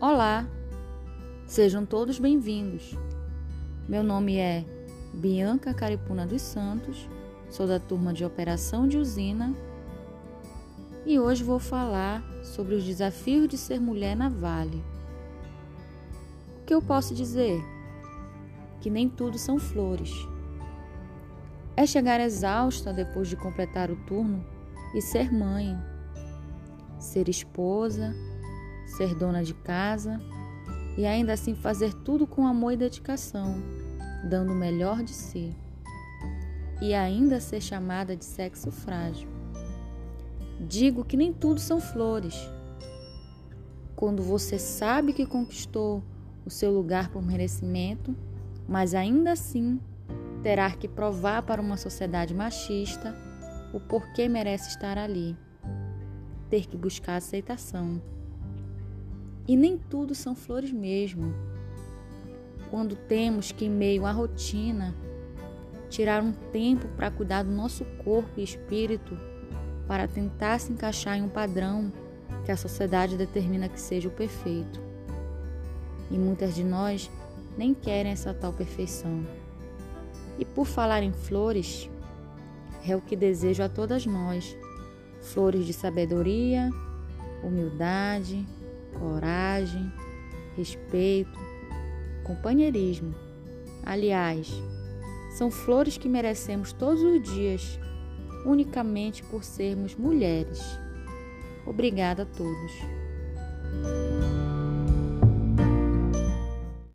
Olá, sejam todos bem-vindos. Meu nome é Bianca Caripuna dos Santos, sou da turma de Operação de Usina e hoje vou falar sobre os desafios de ser mulher na Vale. O que eu posso dizer? Que nem tudo são flores. É chegar exausta depois de completar o turno e ser mãe, ser esposa, ser dona de casa e ainda assim fazer tudo com amor e dedicação, dando o melhor de si. E ainda ser chamada de sexo frágil. Digo que nem tudo são flores. Quando você sabe que conquistou o seu lugar por merecimento, mas ainda assim terá que provar para uma sociedade machista o porquê merece estar ali. Ter que buscar aceitação. E nem tudo são flores mesmo. Quando temos que, em meio à rotina, tirar um tempo para cuidar do nosso corpo e espírito, para tentar se encaixar em um padrão que a sociedade determina que seja o perfeito. E muitas de nós nem querem essa tal perfeição. E por falar em flores, é o que desejo a todas nós: flores de sabedoria, humildade, coragem, respeito, companheirismo. Aliás, são flores que merecemos todos os dias, unicamente por sermos mulheres. Obrigada a todos.